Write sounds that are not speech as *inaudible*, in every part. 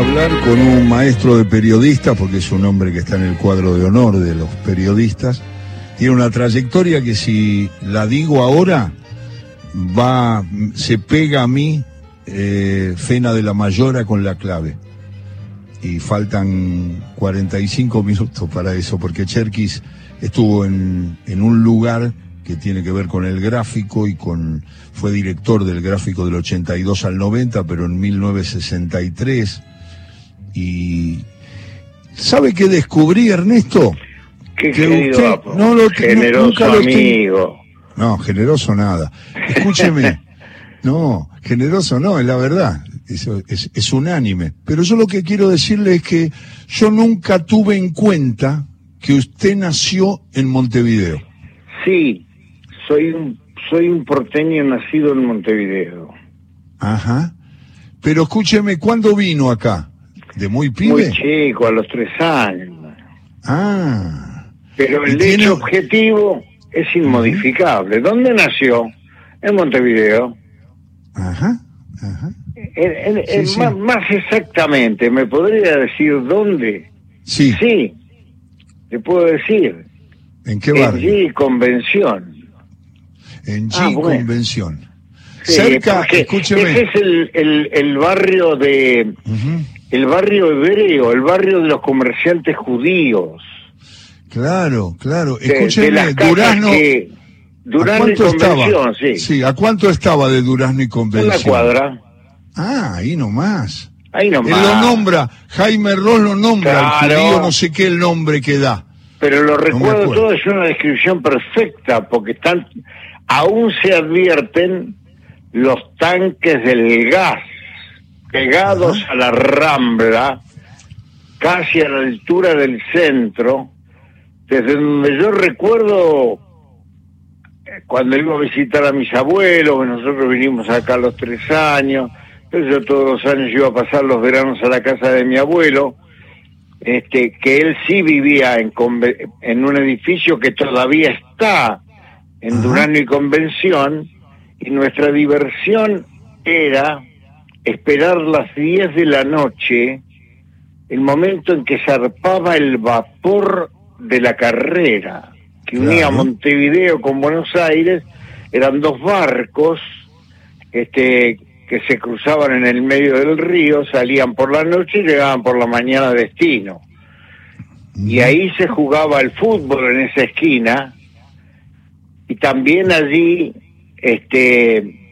hablar con un maestro de periodistas, porque es un hombre que está en el cuadro de honor de los periodistas. Tiene una trayectoria que si la digo ahora, va, se pega a mí eh, Fena de la Mayora con la clave. Y faltan 45 minutos para eso, porque Cherkis estuvo en, en un lugar que tiene que ver con el gráfico y con fue director del gráfico del 82 al 90, pero en 1963 y ¿sabe qué descubrí Ernesto? Qué Que querido, usted no lo- generoso nunca lo amigo. No, generoso nada. Escúcheme. *laughs* No, generoso no, es la verdad. Eso es, es unánime. Pero yo lo que quiero decirle es que yo nunca tuve en cuenta que usted nació en Montevideo. Sí, soy un, soy un porteño nacido en Montevideo. Ajá. Pero escúcheme, ¿cuándo vino acá? ¿De muy pibe? Muy chico, a los tres años. Ah. Pero ¿Y el tiene- hecho objetivo es inmodificable. ¿Dónde nació? En Montevideo. Ajá. Ajá. En- en- Sí, en sí. Más, exactamente, ¿me podría decir dónde? Sí. Sí, te puedo decir. ¿En qué En barrio? G Convención. En G Ah, bueno. Convención. Sí, Cerca, escúcheme. Ese es el, barrio de Ujú. El barrio hebreo, el barrio de los comerciantes judíos. Claro, claro. De- de Escúcheme, las casas Durazno. que- ¿a Durazno y cuánto estaba? sí. ¿a cuánto estaba de Durazno y Convención? Una cuadra. Ah, ahí nomás. Ahí Él nomás. lo nombra, Jaime Ross lo nombra, Claro. judío no sé qué el nombre que da. Pero lo recuerdo todo, es una descripción perfecta, porque están, aún se advierten los tanques del gas pegados a la rambla, casi a la altura del centro, desde donde yo recuerdo eh, cuando iba a visitar a mis abuelos, nosotros vinimos acá a los tres años, entonces yo todos los años iba a pasar los veranos a la casa de mi abuelo, este, que él sí vivía en, en un edificio que todavía está en. Durano y Convención, y nuestra diversión era esperar las 10 de la noche, el momento en que zarpaba el vapor de la carrera, que unía. Montevideo con Buenos Aires, eran dos barcos, este que se cruzaban en el medio del río, salían por la noche y llegaban por la mañana a destino. Y ahí se jugaba el fútbol en esa esquina y también allí este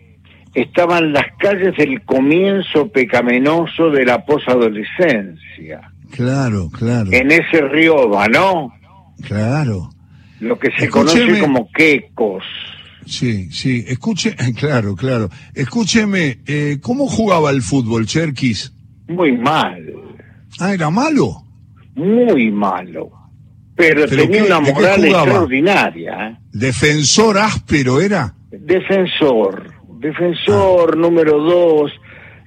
estaban las calles del comienzo pecaminoso de la posadolescencia. Claro, claro, En ese río ¿no? claro. Lo que se Escúcheme. conoce como quecos. Sí, sí, escuche, *laughs* claro, claro. Escúcheme, eh, ¿cómo jugaba el fútbol, Cherkis? Muy mal, Ah, era malo. muy malo. Pero, ¿Pero tenía qué- una moral extraordinaria. ¿eh? Defensor áspero era. Defensor, defensor número dos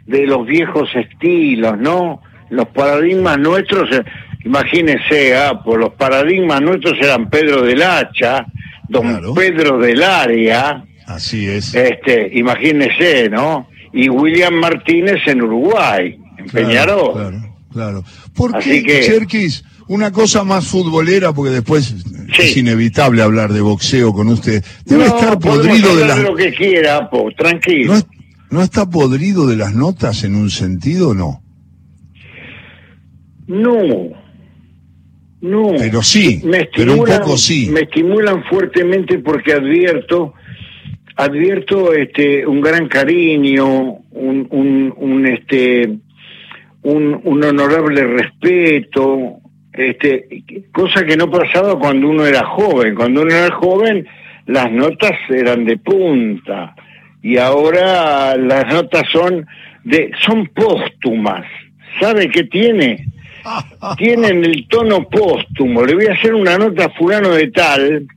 de los viejos estilos, ¿no? Los paradigmas nuestros, eh, imagínense, ah, pues los paradigmas nuestros eran Pedro del Hacha, don Claro. Pedro del Área, Así es. este, imagínense, ¿no? Y William Martínez en Uruguay, en Claro, Peñarol. Claro, claro. ¿Por Así qué, que- Cherkis? Una cosa más futbolera, porque después Sí. es inevitable hablar de boxeo con usted. Debe No, estar podrido de las... lo que quiera, po, tranquilo. ¿No, ¿No está podrido de las notas en un sentido? No. No, no. Pero sí, me pero un estimulan- poco sí. Me estimulan fuertemente porque advierto, advierto este un gran cariño, un, un, un este un, un honorable respeto, este cosa que no pasaba cuando uno era joven. Cuando uno era joven, las notas eran de punta y ahora las notas son de son póstumas. ¿Sabe qué tiene? *laughs* tienen el tono póstumo. Le voy a hacer una nota a fulano de tal.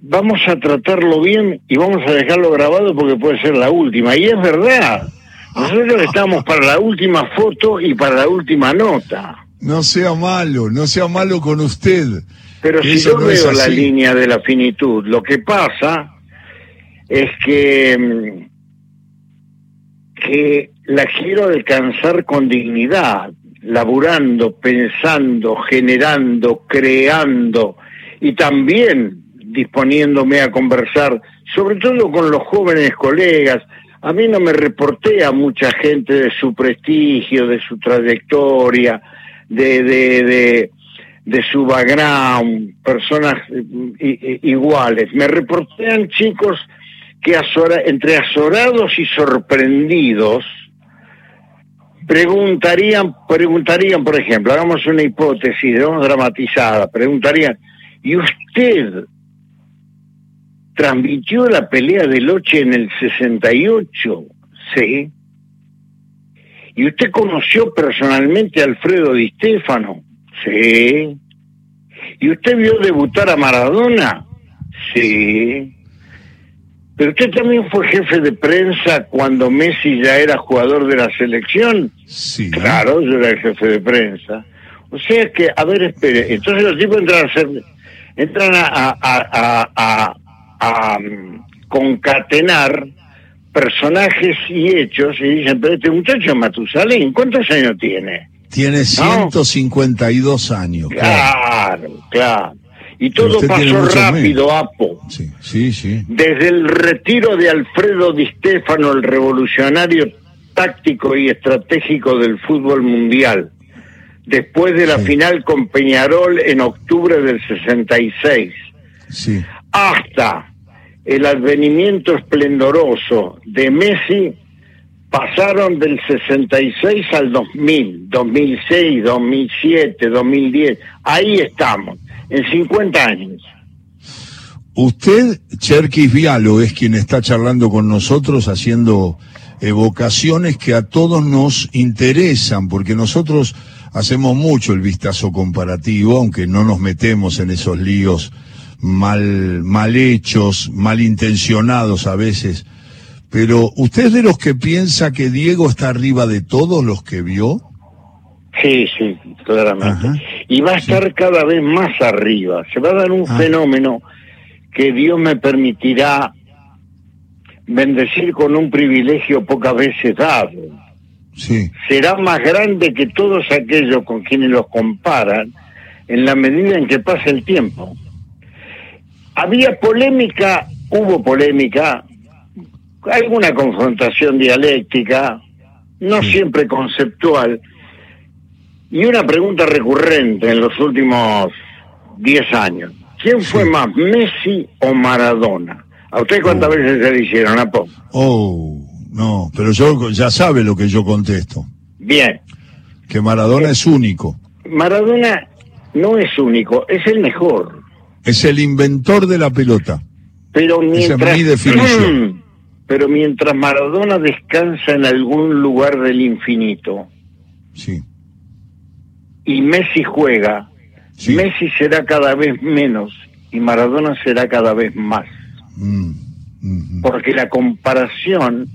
Vamos a tratarlo bien y vamos a dejarlo grabado porque puede ser la última. Y es verdad. Nosotros estamos para la última foto y para la última nota. No sea malo, no sea malo con usted. Pero si yo no veo la línea de la finitud, lo que pasa es que, mm, que la quiero alcanzar con dignidad. laburando, pensando, generando, creando y también disponiéndome a conversar, sobre todo con los jóvenes colegas. A mí no me reporté a mucha gente de su prestigio, de su trayectoria, de, de, de, de su background, personas iguales. Me reportean chicos que entre azorados y sorprendidos preguntarían, preguntarían, por ejemplo, hagamos una hipótesis, ¿no? dramatizada, preguntarían, ¿y usted transmitió la pelea de Loche en el 68? Sí. ¿Y usted conoció personalmente a Alfredo Di Stefano? Sí. ¿Y usted vio debutar a Maradona? Sí. Pero usted también fue jefe de prensa cuando Messi ya era jugador de la selección. Sí. Claro, yo era el jefe de prensa. O sea que, a ver, espere. Entonces los tipos entran a hacer, entran a, a, a, a, a mm, concatenar personajes y hechos y dicen, pero este muchacho Matusalén, ¿cuántos años tiene? Tiene 152 años. Claro, claro. Y todo pasó rápido, Apo. Sí, sí, sí. Desde el retiro de Alfredo Di Stefano, el revolucionario táctico y estratégico del fútbol mundial, después de la final con Peñarol en octubre del 66, sí. hasta el advenimiento esplendoroso de Messi, pasaron del 66 al 2000, 2006, 2007, 2010. Ahí estamos, en 50 años. Usted, Cherkis Vialo, es quien está charlando con nosotros haciendo evocaciones que a todos nos interesan, porque nosotros hacemos mucho el vistazo comparativo, aunque no nos metemos en esos líos mal, mal hechos, mal intencionados a veces. Pero ¿usted es de los que piensa que Diego está arriba de todos los que vio? Sí, sí, claramente. y va a estar cada vez más arriba. Se va a dar un ah. fenómeno que Dios me permitirá bendecir con un privilegio pocas veces dado. Sí. Será más grande que todos aquellos con quienes los comparan en la medida en que pasa el tiempo. Había polémica, hubo polémica, alguna confrontación dialéctica, no siempre conceptual, y una pregunta recurrente en los últimos 10 años. ¿Quién fue más, Messi o Maradona? ¿A usted cuántas oh. veces se le hicieron, Apo? Oh, no, pero yo ya sabe lo que yo contesto. Bien. Que Maradona es único. Maradona no es único, es el mejor. Es el inventor de la pelota. Pero mientras, Esa es mi definición. Pero mientras Maradona descansa en algún lugar del infinito. Sí. Y Messi juega. Messi será cada vez menos y Maradona será cada vez más. Mm, mm, mm. Porque la comparación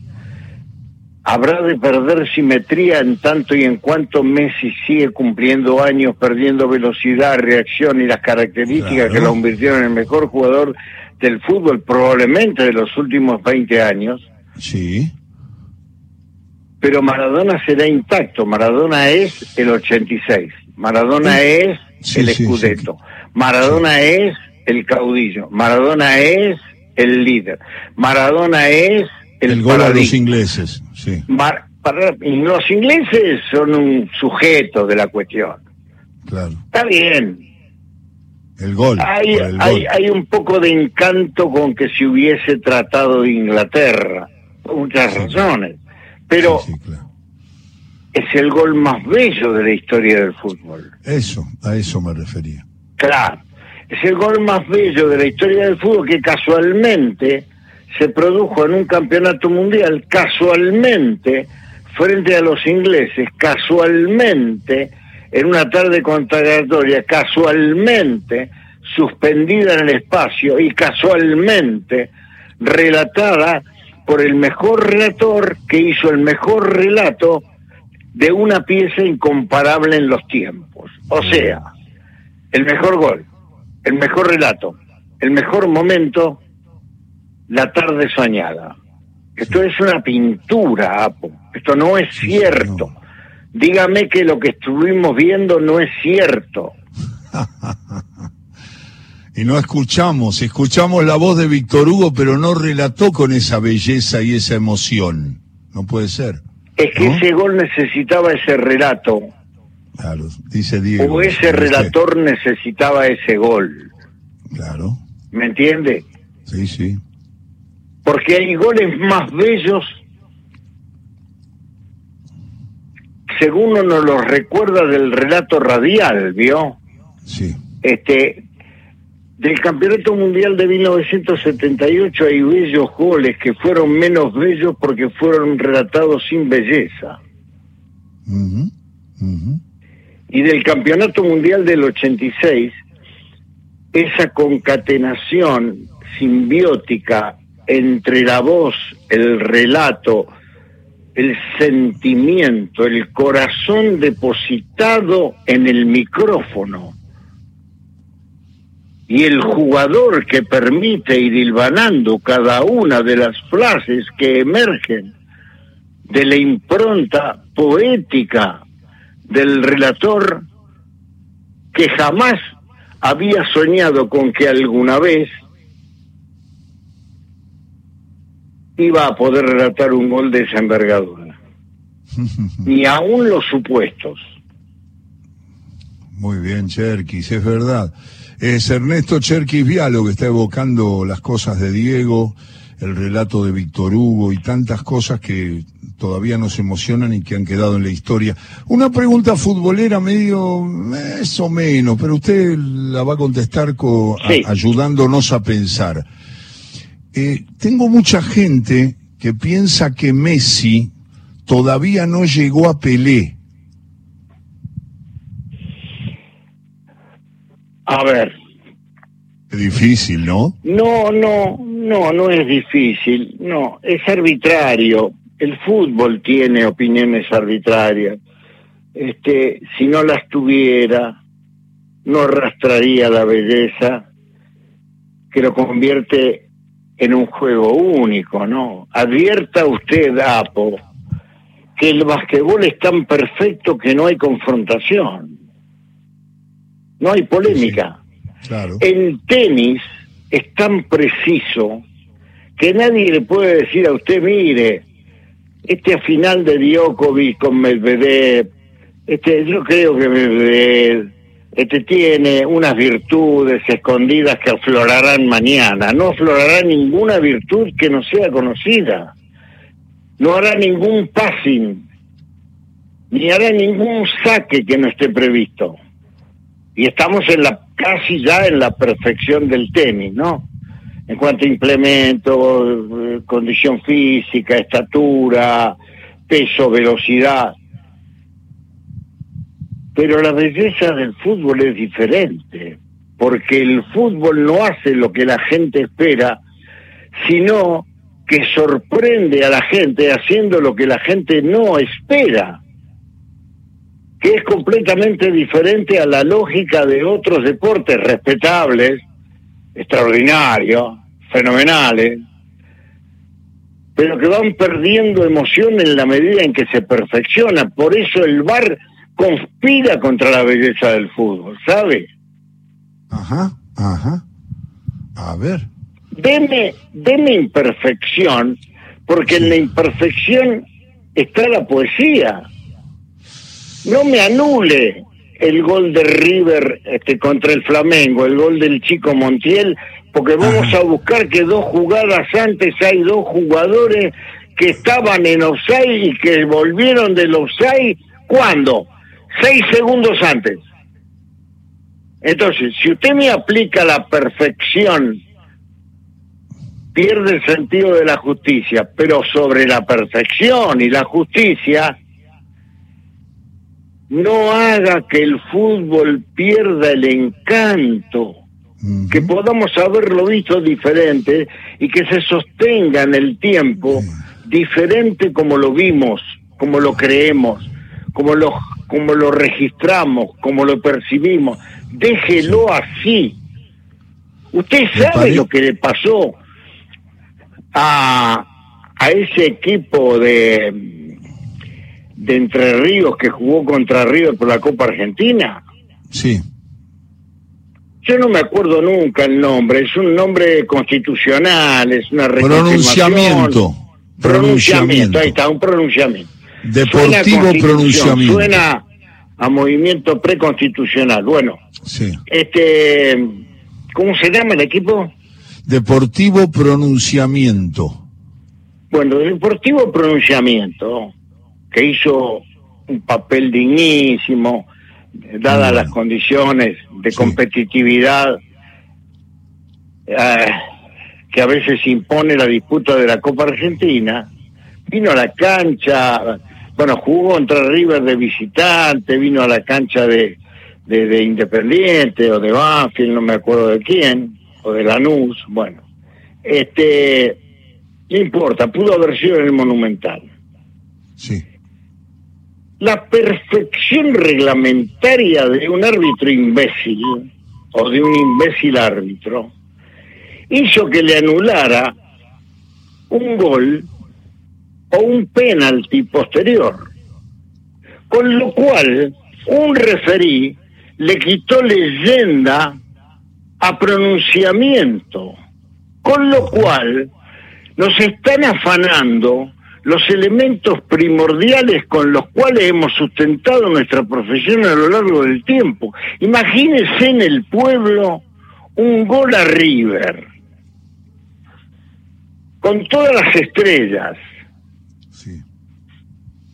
habrá de perder simetría en tanto y en cuanto Messi sigue cumpliendo años, perdiendo velocidad, reacción y las características que lo convirtieron en el mejor jugador del fútbol probablemente de los últimos 20 años. Sí. Pero Maradona será intacto, Maradona es el 86, Maradona es el escudeto, Maradona es el caudillo, Maradona es el líder, Maradona es el, gol a los ingleses, sí. los ingleses son un sujeto de la cuestión. Claro. Está bien. El gol. Hay, hay, hay un poco de encanto con que se hubiese tratado de Inglaterra, por muchas razones. Pero es el gol más bello de la historia del fútbol. Eso, a eso me refería. Claro. Es el gol más bello de la historia del fútbol que casualmente se produjo en un campeonato mundial casualmente frente a los ingleses, casualmente en una tarde contradictoria, casualmente suspendida en el espacio y casualmente relatada por el mejor relator que hizo el mejor relato de una pieza incomparable en los tiempos. O sea, el mejor gol, el mejor relato, el mejor momento la tarde soñada. Esto es una pintura, Apo. Esto no es cierto. dígame que lo que estuvimos viendo no es cierto. *laughs* y no escuchamos, escuchamos la voz de Víctor Hugo, pero no relató con esa belleza y esa emoción. No puede ser. Es que ese gol necesitaba ese relato. Claro, dice Diego. O ese relator necesitaba ese gol. Claro. ¿Me entiende? Sí, sí. Porque hay goles más bellos según uno los recuerda del relato radial, ¿vio? Sí. Este, del Campeonato Mundial de 1978 hay bellos goles que fueron menos bellos porque fueron relatados sin belleza. Y del Campeonato Mundial del 86, esa concatenación simbiótica entre la voz, el relato, el sentimiento, el corazón depositado en el micrófono. Y el jugador que permite ir hilvanando cada una de las frases que emergen de la impronta poética del relator que jamás había soñado con que alguna vez iba a poder relatar un gol de esa envergadura. *laughs* Ni aún los supuestos. Muy bien, Cherkis, es verdad. Es Ernesto Cherkis Vialo que está evocando las cosas de Diego, el relato de Víctor Hugo y tantas cosas que todavía nos emocionan y que han quedado en la historia. Una pregunta futbolera medio más o menos, pero usted la va a contestar ayudándonos a pensar. Eh, tengo mucha gente que piensa que Messi todavía no llegó a Pelé. A ver. Es difícil, ¿no? No, no, no, no es difícil. No, es arbitrario. El fútbol tiene opiniones arbitrarias. Este, si no las tuviera, no arrastraría la belleza que lo convierte en un juego único, ¿no? Advierta usted, Apo, que el basquetbol es tan perfecto que no hay confrontación, no hay polémica. claro. El tenis es tan preciso que nadie le puede decir a usted, mire, este final de Djokovic con Medvedev, este, yo creo que Medvedev este tiene unas virtudes escondidas que aflorarán mañana. No aflorará ninguna virtud que no sea conocida. No hará ningún passing, ni hará ningún saque que no esté previsto. Y estamos en la casi ya en la perfección del tenis, ¿no? En cuanto a implemento, eh, condición física, estatura, peso, velocidad pero la belleza del fútbol es diferente, porque el fútbol no hace lo que la gente espera, sino que sorprende a la gente haciendo lo que la gente no espera, que es completamente diferente a la lógica de otros deportes respetables, extraordinarios, fenomenales, pero que van perdiendo emoción en la medida en que se perfecciona. Por eso el bar conspira contra la belleza del fútbol, ¿sabe? Ajá, ajá. A ver. Deme, deme imperfección, porque en la imperfección está la poesía. No me anule el gol de River este, contra el Flamengo, el gol del chico Montiel, porque vamos a buscar que dos jugadas antes hay dos jugadores que estaban en offside y que volvieron del offside. ¿Cuándo? Seis segundos antes. Entonces, si usted me aplica la perfección, pierde el sentido de la justicia, pero sobre la perfección y la justicia, no haga que el fútbol pierda el encanto, que podamos haberlo visto diferente y que se sostenga en el tiempo diferente como lo vimos, como lo creemos, como lo como lo registramos, como lo percibimos. Déjelo así. Usted sabe lo que le pasó a, a ese equipo de, de Entre Ríos que jugó contra River por la Copa Argentina? Sí. Yo no me acuerdo nunca el nombre, es un nombre constitucional, es una pronunciamiento. Pronunciamiento, ahí está, un pronunciamiento. Deportivo pronunciamiento. Suena a movimiento preconstitucional. Bueno, sí. este, ¿cómo se llama el equipo? Deportivo Pronunciamiento. Bueno, Deportivo Pronunciamiento, que hizo un papel dignísimo, dadas las condiciones de competitividad eh, que a veces impone la disputa de la Copa Argentina, vino a la cancha, bueno, jugó contra River de visitante, vino a la cancha de, de, Independiente o de Banfield, no me acuerdo de quién, o de Lanús, bueno. Este, no importa, pudo haber sido en el Monumental. Sí. La perfección reglamentaria de un árbitro imbécil, o de un imbécil árbitro, hizo que le anulara un gol o un penalti posterior. Con lo cual, un referí le quitó leyenda a pronunciamiento. Con lo cual, nos están afanando los elementos primordiales con los cuales hemos sustentado nuestra profesión a lo largo del tiempo. Imagínese en el pueblo un gol a River, con todas las estrellas.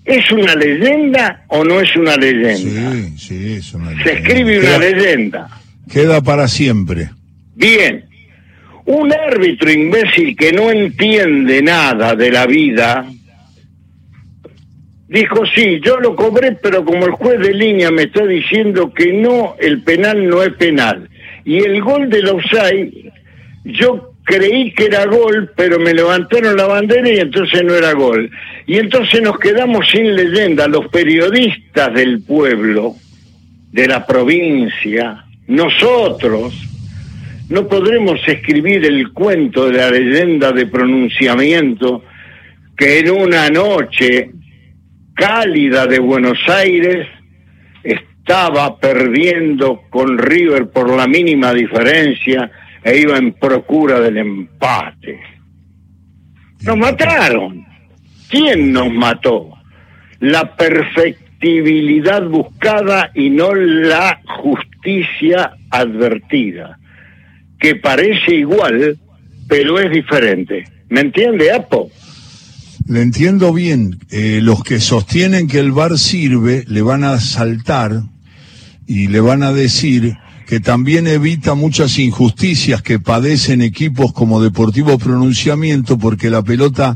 ¿Es una leyenda o no es una leyenda? Sí, sí, es una leyenda. Se escribe una leyenda. Queda para siempre. Bien. Un árbitro imbécil que no entiende nada de la vida, dijo, sí, yo lo cobré, pero como el juez de línea me está diciendo que no, el penal no es penal. Y el gol del offside, yo creí que era gol, pero me levantaron la bandera y entonces no era gol. Y entonces nos quedamos sin leyenda, los periodistas del pueblo, de la provincia, nosotros, no podremos escribir el cuento de la leyenda de pronunciamiento que en una noche cálida de Buenos Aires estaba perdiendo con River por la mínima diferencia e iba en procura del empate. Nos mataron. ¿Quién nos mató? La perfectibilidad buscada y no la justicia advertida, que parece igual, pero es diferente. ¿Me entiende, Apo? Le entiendo bien. Eh, los que sostienen que el VAR sirve le van a saltar y le van a decir que también evita muchas injusticias que padecen equipos como Deportivo Pronunciamiento porque la pelota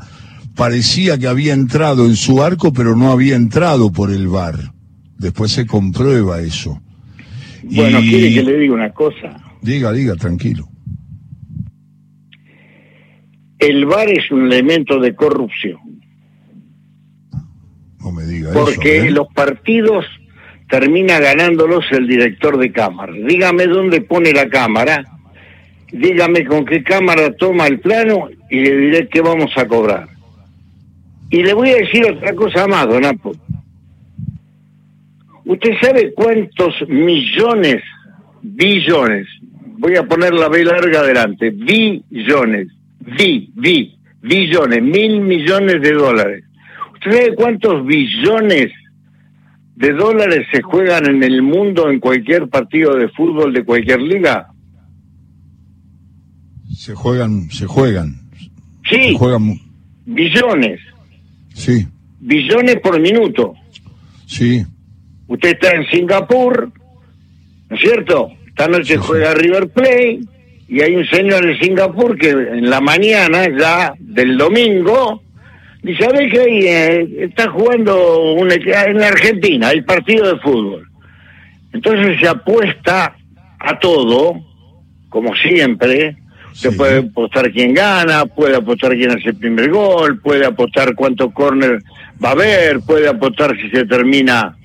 parecía que había entrado en su arco pero no había entrado por el VAR. Después se comprueba eso. Bueno, quiere que le diga una cosa. Diga, diga, tranquilo. El VAR es un elemento de corrupción. No me diga Porque eso, ¿eh? los partidos termina ganándolos el director de cámara. Dígame dónde pone la cámara, dígame con qué cámara toma el plano y le diré qué vamos a cobrar. Y le voy a decir otra cosa más, don Apo. ¿Usted sabe cuántos millones, billones, voy a poner la B larga adelante, billones, bi, bi, billones, mil millones de dólares? ¿Usted sabe cuántos billones de dólares se juegan en el mundo en cualquier partido de fútbol de cualquier liga? Se juegan, se juegan. Sí, Se juegan, billones, sí, billones por minuto. sí, Usted está en Singapur, ¿no es cierto? Esta noche juega River Plate y hay un señor en Singapur que en la mañana ya del domingo a ver que ahí eh, está jugando equ- en Argentina, el partido de fútbol. Entonces se apuesta a todo, como siempre. Se Sí. puede apostar quién gana, puede apostar quién hace el primer gol, puede apostar cuánto córner va a haber, puede apostar si se termina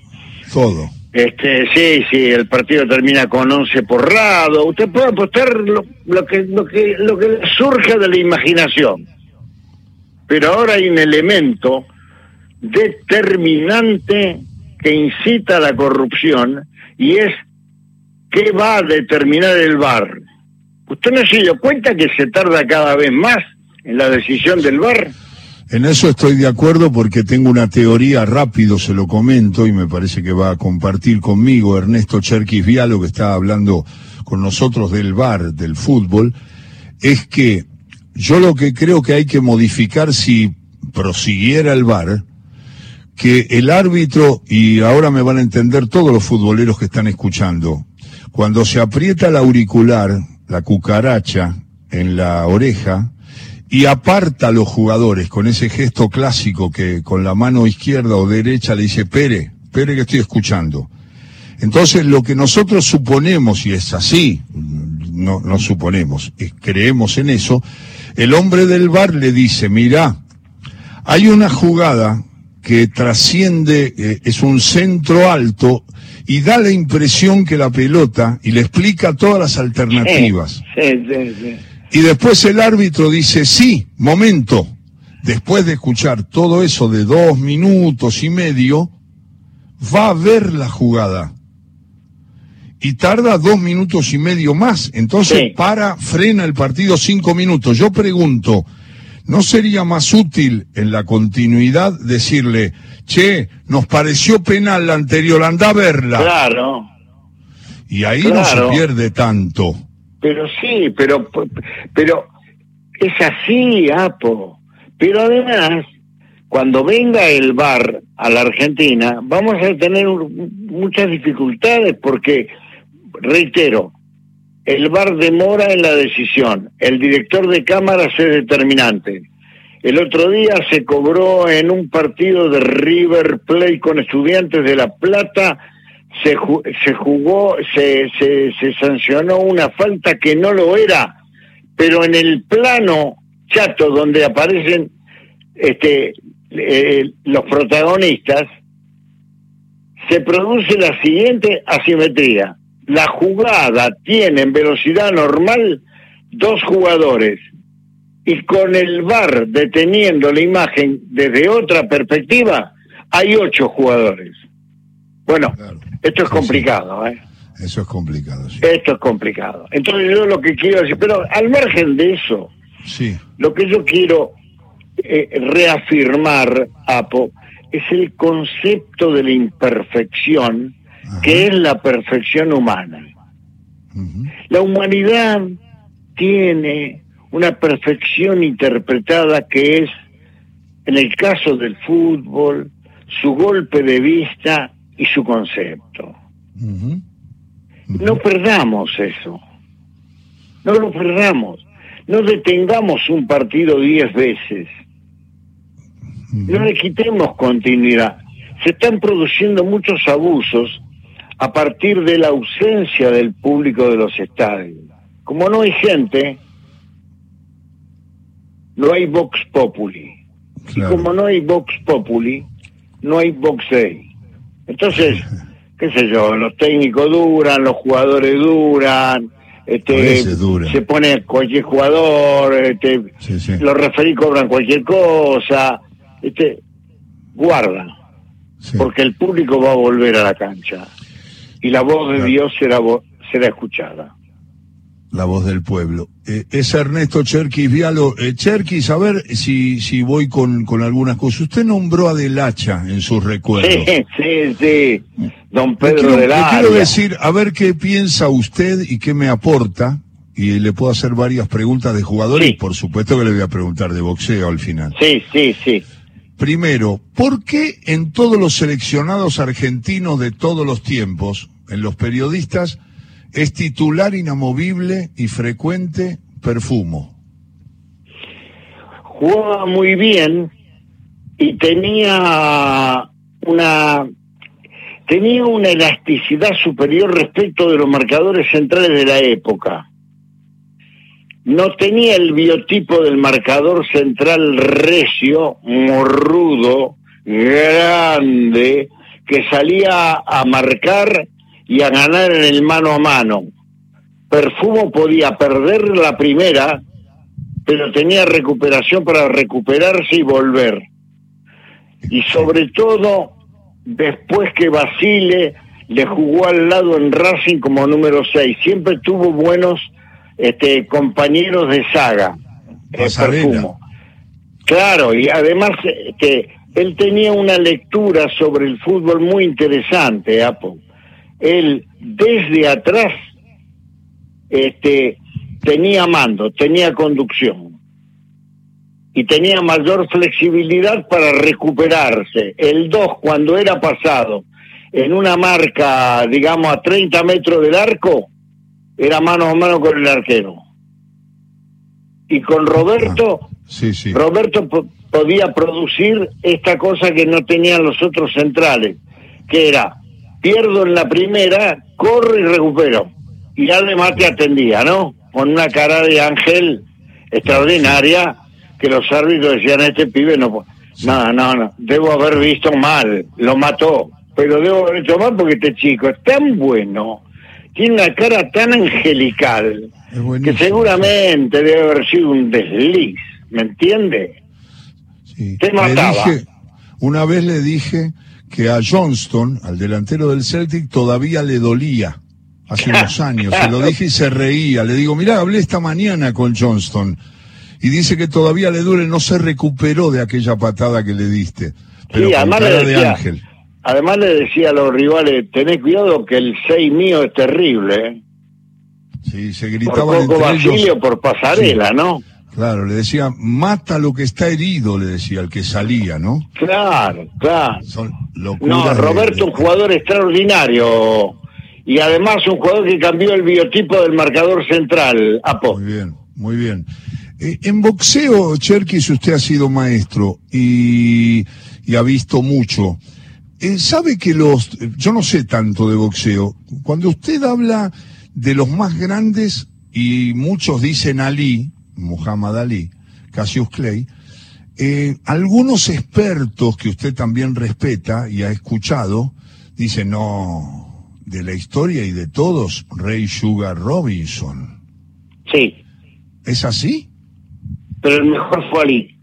todo. este, sí, sí, el partido termina con 11 por lado. Usted puede apostar lo, lo que lo que lo que surja de la imaginación. Pero ahora hay un elemento determinante que incita a la corrupción y es qué va a determinar el VAR. ¿Usted no se dio cuenta que se tarda cada vez más en la decisión del VAR? En eso estoy de acuerdo porque tengo una teoría rápido, se lo comento y me parece que va a compartir conmigo Ernesto Cherkis Vialo, que está hablando con nosotros del VAR, del fútbol, es que yo lo que creo que hay que modificar si prosiguiera el VAR, que el árbitro, y ahora me van a entender todos los futboleros que están escuchando, cuando se aprieta el auricular, la cucaracha en la oreja, y aparta a los jugadores con ese gesto clásico que con la mano izquierda o derecha le dice, Pere, Pere que estoy escuchando. Entonces lo que nosotros suponemos, y es así, no, no suponemos, creemos en eso, el hombre del bar le dice, mira, hay una jugada que trasciende, eh, es un centro alto y da la impresión que la pelota, y le explica todas las alternativas. Sí, sí, sí. Y después el árbitro dice, sí, momento, después de escuchar todo eso de dos minutos y medio, va a ver la jugada. Y tarda dos minutos y medio más. Entonces para, frena el partido cinco minutos. Yo pregunto, ¿no sería más útil en la continuidad decirle, che, nos pareció penal la anterior, anda a verla? Claro. Y ahí no se pierde tanto. Pero sí, pero, pero es así, Apo. Pero además, cuando venga el VAR a la Argentina, vamos a tener muchas dificultades porque, reitero, el VAR demora en la decisión, el director de cámaras es determinante. El otro día se cobró en un partido de River Plate con estudiantes de La Plata se, se jugó, se, se, sancionó una falta que no lo era, pero en el plano chato donde aparecen este, eh, los protagonistas, se produce la siguiente asimetría. La jugada tiene en velocidad normal dos jugadores y con el VAR deteniendo la imagen desde otra perspectiva, hay ocho jugadores. Bueno, esto es complicado, ¿eh? Eso es complicado, sí. Esto es complicado. Entonces yo lo que quiero decir, pero al margen de eso, sí. lo que yo quiero eh, reafirmar, Apo, es el concepto de la imperfección, que es la perfección humana. La humanidad tiene una perfección interpretada que es, en el caso del fútbol, su golpe de vista y su concepto. No perdamos eso. No lo perdamos. No detengamos un partido diez veces. No le quitemos continuidad. Se están produciendo muchos abusos a partir de la ausencia del público de los estadios. Como no hay gente, no hay Vox Populi. Y como no hay Vox Populi, no hay Vox Day. Entonces, qué sé yo, los técnicos duran, los jugadores duran, este, se pone cualquier jugador, este, los referí cobran cualquier cosa, este, guarda, porque el público va a volver a la cancha y la voz de Dios será, será escuchada la voz del pueblo. Eh, es Ernesto Cherkis Vialo. Eh, Cherkis, a ver si, si voy con, con algunas cosas. Usted nombró a Del Hacha en sus recuerdos. Sí, sí, sí. Don Pedro Del Hacha. quiero decir, a ver qué piensa usted y qué me aporta. Y le puedo hacer varias preguntas de jugadores y por supuesto que le voy a preguntar de boxeo al final. Sí, sí, sí. Primero, ¿por qué en todos los seleccionados argentinos de todos los tiempos, en los periodistas, es titular inamovible y frecuente Perfumo. Jugaba muy bien y tenía una tenía una elasticidad superior respecto de los marcadores centrales de la época. No tenía el biotipo del marcador central recio, morrudo, grande, que salía a marcar y a ganar en el mano a mano. Perfumo podía perder la primera, pero tenía recuperación para recuperarse y volver. y sobre todo después que Basile le jugó al lado en Racing como número 6. Siempre tuvo buenos este, compañeros de saga. Eh, Perfumo. Claro, y además que él tenía una lectura sobre el fútbol muy interesante, Apo. Él desde atrás este, tenía mando, tenía conducción y tenía mayor flexibilidad para recuperarse. El 2, cuando era pasado en una marca, digamos, a 30 metros del arco, era mano a mano con el arquero. Y con Roberto, ah, sí, sí. Roberto podía producir esta cosa que no tenían los otros centrales, que era, pierdo en la primera, corro y recupero. Y además te atendía, ¿no? Con una cara de ángel extraordinaria, que los árbitros decían, este pibe no... No, no, no, debo haber visto mal, lo mató, pero debo haber hecho mal porque este chico es tan bueno, tiene una cara tan angelical, que seguramente debe haber sido un desliz, ¿me entiende? una vez le dije que a Johnston, al delantero del Celtic, todavía le dolía hace unos *laughs* años. Se lo dije y se reía. Le digo, mira, hablé esta mañana con Johnston. Y dice que todavía le duele, no se recuperó de aquella patada que le diste. Pero además le decía, de ángel. Además le decía a los rivales, tenés cuidado que el 6 mío es terrible. ¿eh? Sí, se gritaba por poco por pasarela, ¿no? Claro, le decía, mata lo que está herido, le decía, el que salía, ¿no? Claro, claro. no, Roberto, un jugador extraordinario. Y además un jugador que cambió el biotipo del marcador central, Apo. Muy bien, muy bien. Eh, en boxeo, Cherkis, usted ha sido maestro y, y ha visto mucho. Eh, ¿Sabe que los... Yo no sé tanto de boxeo. Cuando usted habla de los más grandes, y muchos dicen Ali, Muhammad Ali, Cassius Clay, eh, algunos expertos que usted también respeta y ha escuchado, dicen, no, de la historia y de todos, Ray Sugar Robinson. Sí. ¿Es así? Pero el mejor fue Ali.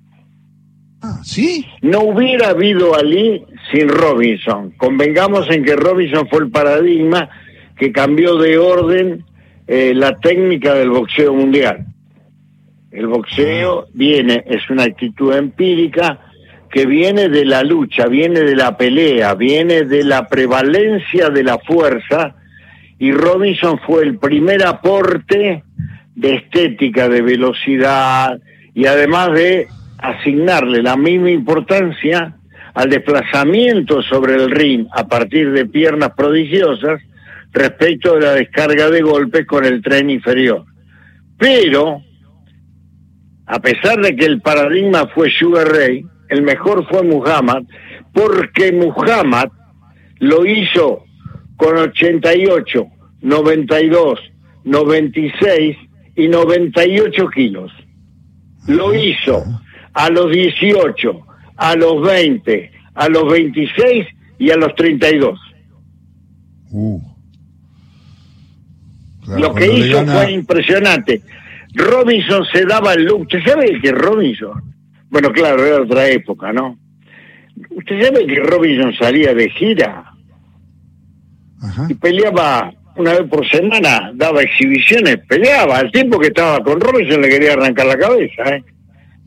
Ah, ¿sí? No hubiera habido Ali sin Robinson. Convengamos en que Robinson fue el paradigma que cambió de orden eh, la técnica del boxeo mundial. El boxeo viene, es una actitud empírica que viene de la lucha, viene de la pelea, viene de la prevalencia de la fuerza y Robinson fue el primer aporte de estética, de velocidad y además de asignarle la misma importancia al desplazamiento sobre el ring a partir de piernas prodigiosas respecto de la descarga de golpes con el tren inferior. Pero a pesar de que el paradigma fue Sugar Ray, el mejor fue Muhammad, porque Muhammad lo hizo con 88, 92, 96 y 98 kilos. Lo hizo a los 18, a los 20, a los 26 y a los 32. Uh. lo que hizo fue impresionante. Robinson se daba el look. ¿Usted sabe que Robinson? Bueno, claro, era otra época, ¿no? ¿Usted sabe que Robinson salía de gira? Y peleaba una vez por semana, daba exhibiciones, peleaba. Al tiempo que estaba con Robinson le quería arrancar la cabeza, ¿eh?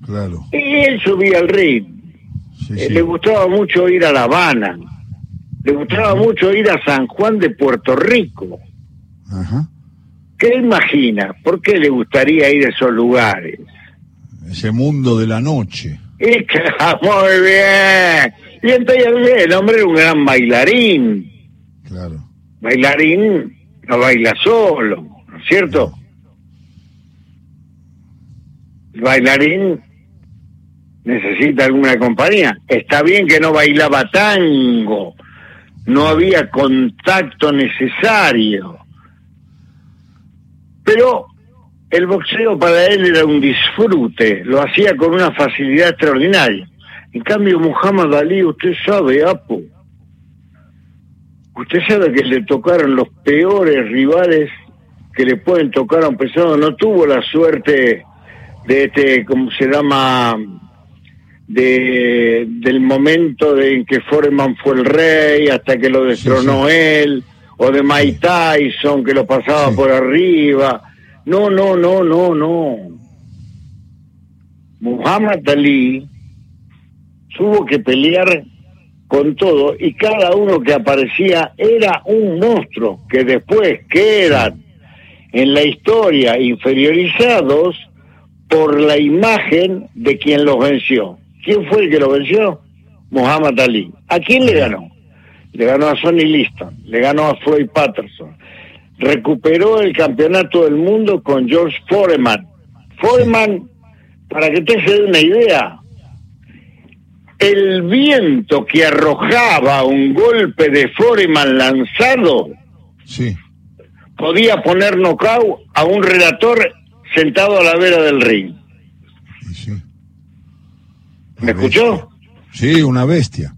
Claro. Y él subía al ring. Eh, le gustaba mucho ir a La Habana. Le gustaba mucho ir a San Juan de Puerto Rico. Ajá. ¿Qué imagina? ¿Por qué le gustaría ir a esos lugares? Ese mundo de la noche. Y *laughs* muy bien. Y entonces el hombre era un gran bailarín. Claro. Bailarín no baila solo, ¿no es cierto? El bailarín necesita alguna compañía. Está bien que no bailaba tango, no había contacto necesario pero el boxeo para él era un disfrute, lo hacía con una facilidad extraordinaria. En cambio, Muhammad Ali, usted sabe, Apo, usted sabe que le tocaron los peores rivales que le pueden tocar a un pesado, no tuvo la suerte de este, ¿cómo se llama? De del momento de en que Foreman fue el rey hasta que lo destronó él, o de Mike Tyson que lo pasaba por arriba. No, no, no, no, no. Muhammad Ali tuvo que pelear con todo y cada uno que aparecía era un monstruo que después quedan en la historia inferiorizados por la imagen de quien los venció. ¿Quién fue el que lo venció? Muhammad Ali. ¿A quién le ganó? Le ganó a Sonny Liston, le ganó a Floyd Patterson. Recuperó el campeonato del mundo con George Foreman. Foreman, para que te se dé una idea, el viento que arrojaba un golpe de Foreman lanzado sí. podía poner knockout a un relator sentado a la vera del ring. Sí. ¿Me escuchó? Sí, una bestia.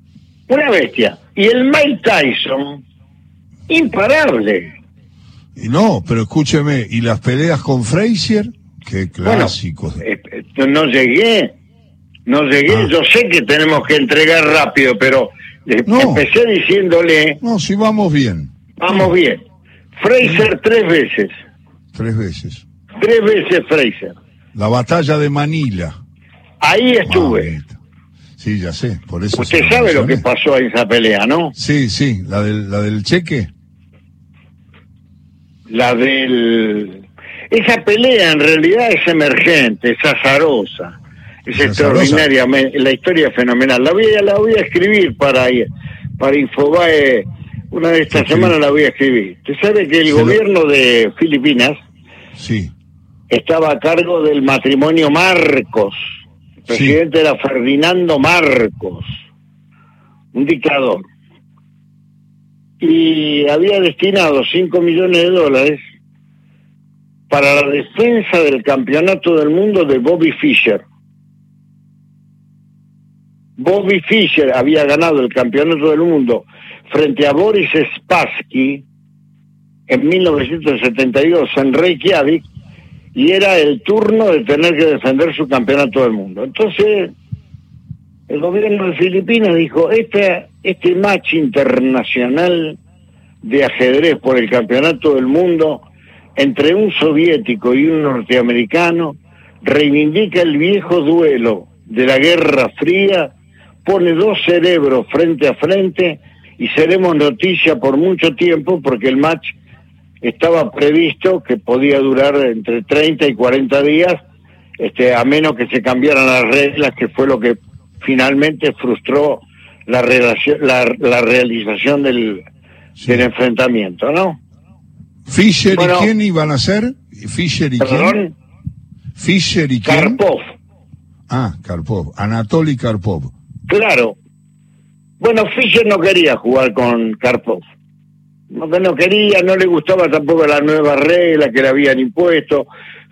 Una bestia. Y el Mike Tyson, imparable. Y no, pero escúcheme, ¿y las peleas con Frazier? Qué clásicos. Eh, eh, no llegué, no llegué. Ah. Yo sé que tenemos que entregar rápido, pero eh, empecé diciéndole. No, si vamos bien. Vamos bien. Fraser tres veces. Tres veces. Tres veces Fraser. La batalla de Manila. Ahí estuve. sí, ya sé, por eso. Usted sabe lo que pasó en esa pelea, ¿no? Sí, sí, la del, la del cheque. La del... Esa pelea en realidad es emergente, es azarosa, es, extraordinaria, la historia es fenomenal. La voy, a, la voy a escribir para, para Infobae, una de estas semanas la voy a escribir. Usted sabe que el gobierno de Filipinas sí estaba a cargo del matrimonio Marcos. El presidente era Ferdinando Marcos, un dictador. Y había destinado 5 millones de dólares para la defensa del campeonato del mundo de Bobby Fischer. Bobby Fischer había ganado el campeonato del mundo frente a Boris Spassky en 1972 en Reykjavik y era el turno de tener que defender su campeonato del mundo. Entonces, el gobierno de Filipinas dijo, este, este match internacional de ajedrez por el campeonato del mundo entre un soviético y un norteamericano reivindica el viejo duelo de la Guerra Fría, pone dos cerebros frente a frente y seremos noticia por mucho tiempo porque el match estaba previsto que podía durar entre 30 y 40 días, este, a menos que se cambiaran las reglas, que fue lo que finalmente frustró la, la, realización del, del, enfrentamiento, ¿no? ¿Fischer y quién iban a ser? ¿Fischer y quién? ¿Fischer y quién? Karpov. Ah, Karpov. Anatoly Karpov. Claro. Bueno, Fischer no quería jugar con Karpov no, no quería, no le gustaba tampoco la nueva regla que le habían impuesto.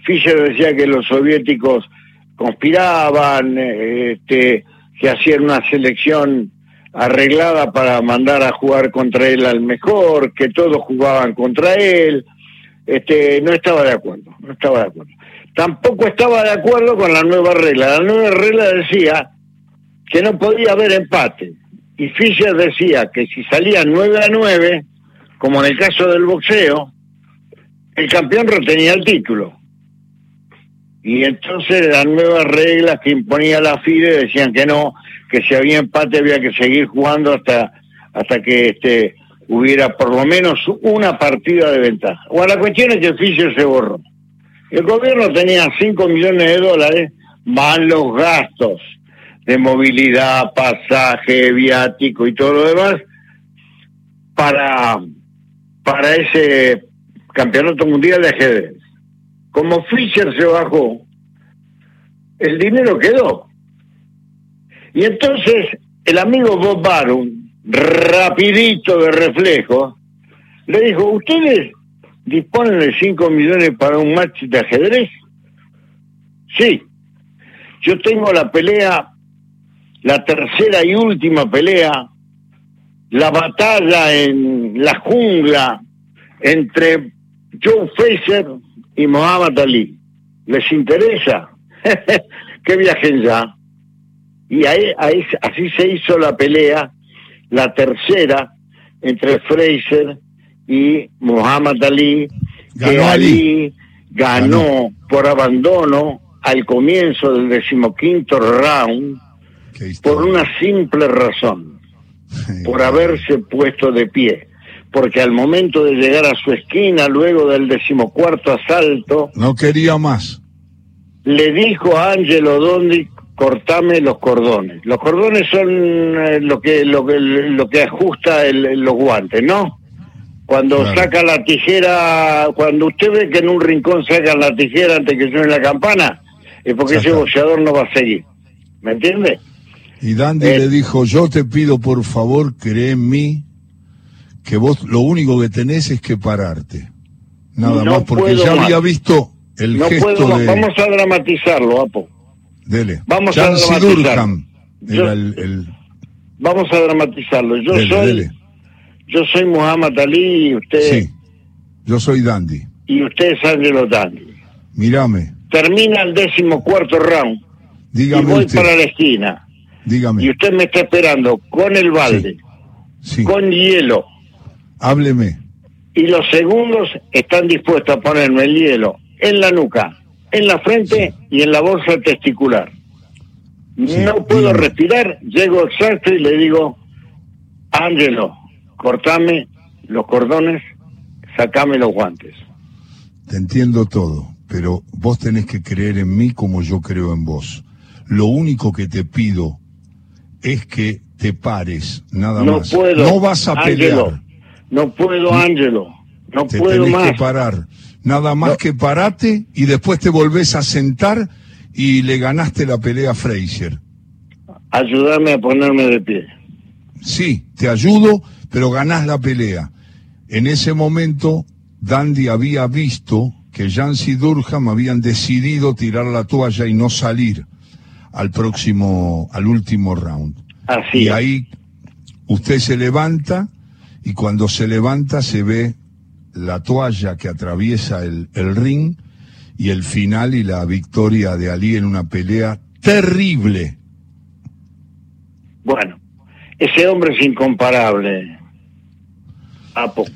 Fischer decía que los soviéticos conspiraban, este, que hacían una selección arreglada para mandar a jugar contra él al mejor, que todos jugaban contra él. Este, no estaba de acuerdo, no estaba de acuerdo. Tampoco estaba de acuerdo con la nueva regla. La nueva regla decía que no podía haber empate. Y Fischer decía que si salía 9 a 9, como en el caso del boxeo, el campeón retenía el título. Y entonces las nuevas reglas que imponía la FIDE decían que no, que si había empate había que seguir jugando hasta, hasta que este, hubiera por lo menos una partida de ventaja. Bueno, la cuestión es que Fischer se borró. El gobierno tenía 5 millones de dólares más los gastos de movilidad, pasaje, viático y todo lo demás para para ese campeonato mundial de ajedrez. Como Fischer se bajó, el dinero quedó. Y entonces el amigo Bob Barum, rapidito de reflejo, le dijo, ¿ustedes disponen de 5 millones para un match de ajedrez? Sí. Yo tengo la pelea, la tercera y última pelea la batalla en la jungla entre Joe Fraser y Muhammad Ali. ¿Les interesa? *laughs* que viajen ya. Y ahí, ahí, así se hizo la pelea, la tercera, entre Fraser y Muhammad Ali, Ganó que Ali. Ganó por abandono al comienzo del decimoquinto round por una simple razón, por haberse puesto de pie. Porque al momento de llegar a su esquina, luego del decimocuarto asalto, No quería más. le dijo a Angelo Dondi, cortame los cordones. Los cordones son eh, lo que lo que lo que ajusta el- los guantes, ¿no? Cuando Claro. saca la tijera, cuando usted ve que en un rincón sacan la tijera antes que suene la campana, es porque ese boxeador no va a seguir. ¿Me entiende? Y Dandy Eh. le dijo, yo te pido por favor, cree en mí, que vos lo único que tenés es que pararte. Nada No más, porque ya más. había visto el no gesto puedo, de... vamos a dramatizarlo, Apo. Dele. vamos a Jancy dramatizar. Durham Yo- el... el- Vamos a dramatizarlo. Yo dele, soy dele. yo soy Muhammad Ali y usted Sí, yo soy Dandy. y usted es Angelo Dandi. Mírame, Termina el décimo cuarto round y dígame voy usted, para la esquina y dígame. usted me está esperando con el balde, Sí, con hielo hábleme. y los segundos están dispuestos a ponerme el hielo en la nuca, en la frente y en la bolsa testicular. Sí, no puedo dígame. respirar, llego exacto y le digo, Ángelo, cortame los cordones, sacame los guantes. Te entiendo todo, pero vos tenés que creer en mí como yo creo en vos. Lo único que te pido es que te pares, nada No más. puedo. no vas a pelear. No puedo, Ángelo. No Te puedo tenés más. que parar. Nada más No. que parate y después te volvés a sentar y le ganaste la pelea a Frazier. Ayúdame a ponerme de pie. Sí, te ayudo, pero ganás la pelea. En ese momento, Dandy había visto que Jancy Durham habían decidido tirar la toalla y no salir al próximo, al último round. Así. Y ahí usted se levanta y cuando se levanta se ve la toalla que atraviesa el, el ring y el final y la victoria de Ali en una pelea terrible. Bueno, ese hombre es incomparable. Apo.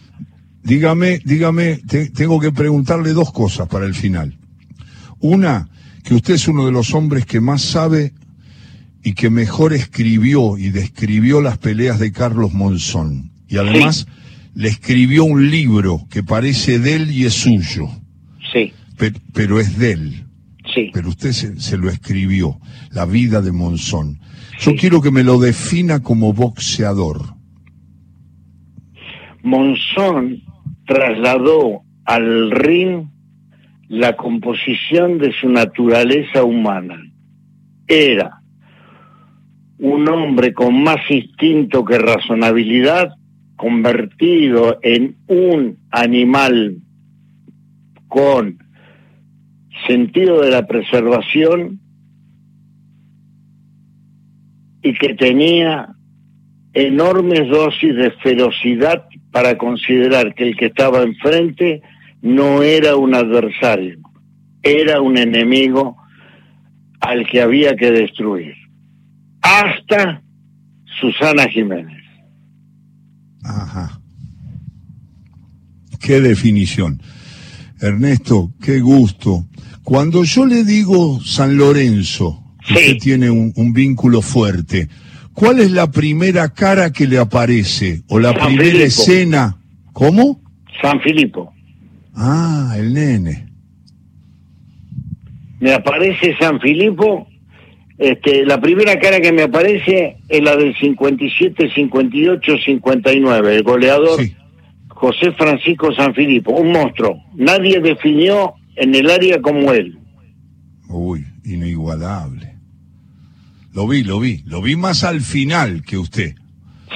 Dígame, dígame, te- tengo que preguntarle dos cosas para el final. Una, que usted es uno de los hombres que más sabe y que mejor escribió y describió las peleas de Carlos Monzón. Y además le escribió un libro que parece de él y es suyo, Sí, pe- pero es de él. sí. Pero usted se, se lo escribió, La vida de Monzón. Yo Sí. quiero que me lo defina como boxeador. Monzón trasladó al ring la composición de su naturaleza humana. Era un hombre con más instinto que razonabilidad, convertido en un animal con sentido de la preservación y que tenía enormes dosis de ferocidad para considerar que el que estaba enfrente no era un adversario, era un enemigo al que había que destruir. Hasta Susana Jiménez. Ajá. Qué definición. Ernesto, qué gusto. Cuando yo le digo San Lorenzo, Sí. usted tiene un, un vínculo fuerte, ¿cuál es la primera cara que le aparece? ¿O la San primera Filipo. escena? ¿Cómo? San Filipo. Ah, el nene. Me aparece San Filipo. Este, la primera cara que me aparece es la del 57, 58, 59, el goleador Sí. José Francisco San Filipo, un monstruo. Nadie definió en el área como él. Uy, inigualable. Lo vi, lo vi. Lo vi más al final que usted.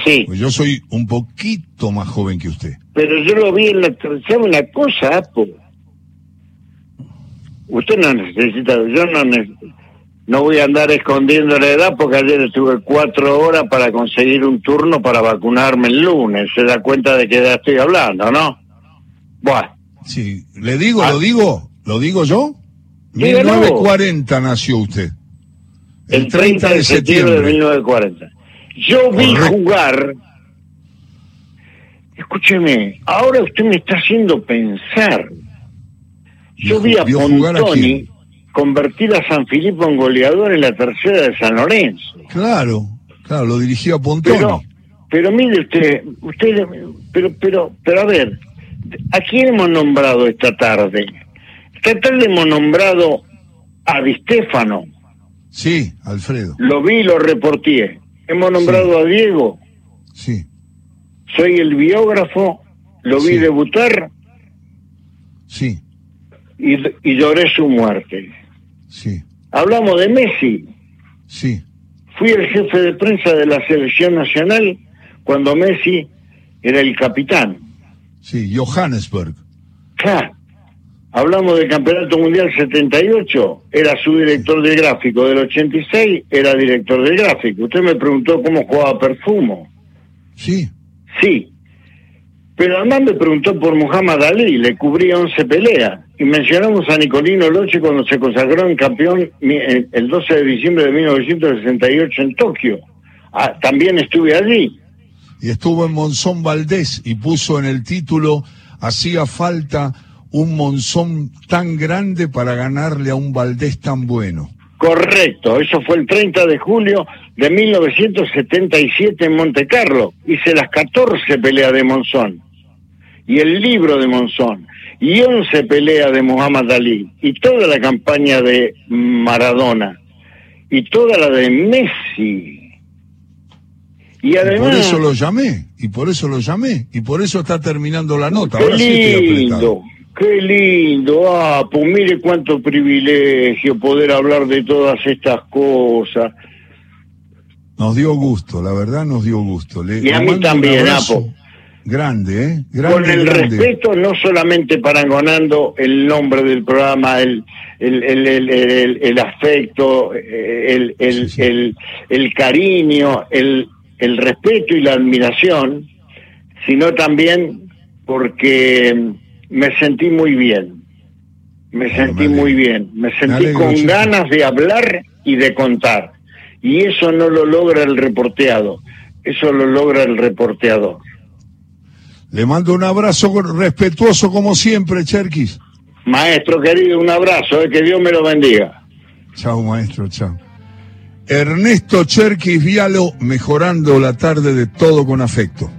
Sí, Pues yo soy un poquito más joven que usted. pero yo lo vi en la... ¿Sabe una cosa, Apo? Usted no necesita... Yo no, ne- no voy a andar escondiendo la edad porque ayer estuve cuatro horas para conseguir un turno para vacunarme el lunes. Se da cuenta de qué edad estoy hablando, ¿no? Bueno, Sí, le digo, Ah. lo digo, lo digo yo. Dígalo. 1940 nació usted. El 30 de septiembre de 1940. Yo vi jugar, escúcheme, ahora usted me está haciendo pensar. Yo vi a Pontoni convertir a San Filipo en goleador en la tercera de San Lorenzo. Claro, claro, lo dirigía a Pontoni. Pero, pero mire usted, usted, pero, pero, pero a ver, ¿a quién hemos nombrado esta tarde? Esta tarde hemos nombrado a Di Stefano. Sí, Alfredo. Lo vi, lo reporté. Hemos nombrado a Diego. Sí. Soy el biógrafo, lo vi debutar. Sí. Y, y lloré su muerte. Sí. Hablamos de Messi. Sí. Fui el jefe de prensa de la selección nacional cuando Messi era el capitán. Sí, Johannesburg. Claro. Hablamos del Campeonato Mundial 78, era su director de gráfico, del 86 era director de gráfico. Usted me preguntó cómo jugaba Perfumo. Sí. Sí. Pero además me preguntó por Muhammad Ali, le cubría 11 peleas. Y mencionamos a Nicolino Loche cuando se consagró en campeón el 12 de diciembre de 1968 en Tokio. Ah, también estuve allí. Y estuvo en Monzón Valdés y puso en el título, hacía falta un Monzón tan grande para ganarle a un Valdés tan bueno. Correcto, eso fue el 30 de julio de 1977 en Monte Carlo. Hice las 14 peleas de Monzón y el libro de Monzón y 11 peleas de Muhammad Ali y toda la campaña de Maradona y toda la de Messi. Y además... por eso lo llamé, y por eso lo llamé, y por eso está terminando la nota. Ahora lindo. Qué lindo, ah, pues mire cuánto privilegio poder hablar de todas estas cosas. Nos dio gusto, la verdad nos dio gusto. y a mí también, Apo. Grande, ¿eh? Con el respeto, no solamente parangonando el nombre del programa, el, el, el, el, afecto, el, el, el cariño, el, el respeto y la admiración, sino también porque me sentí muy bien. Me sentí muy bien. Me sentí con ganas de hablar y de contar. Y eso no lo logra el reporteado. Eso lo logra el reporteador. Le mando un abrazo respetuoso como siempre, Cherkis. Maestro querido, un abrazo, eh, que Dios me lo bendiga. Chao, maestro, chao. Ernesto Cherkis Vialo, mejorando la tarde de todo con afecto.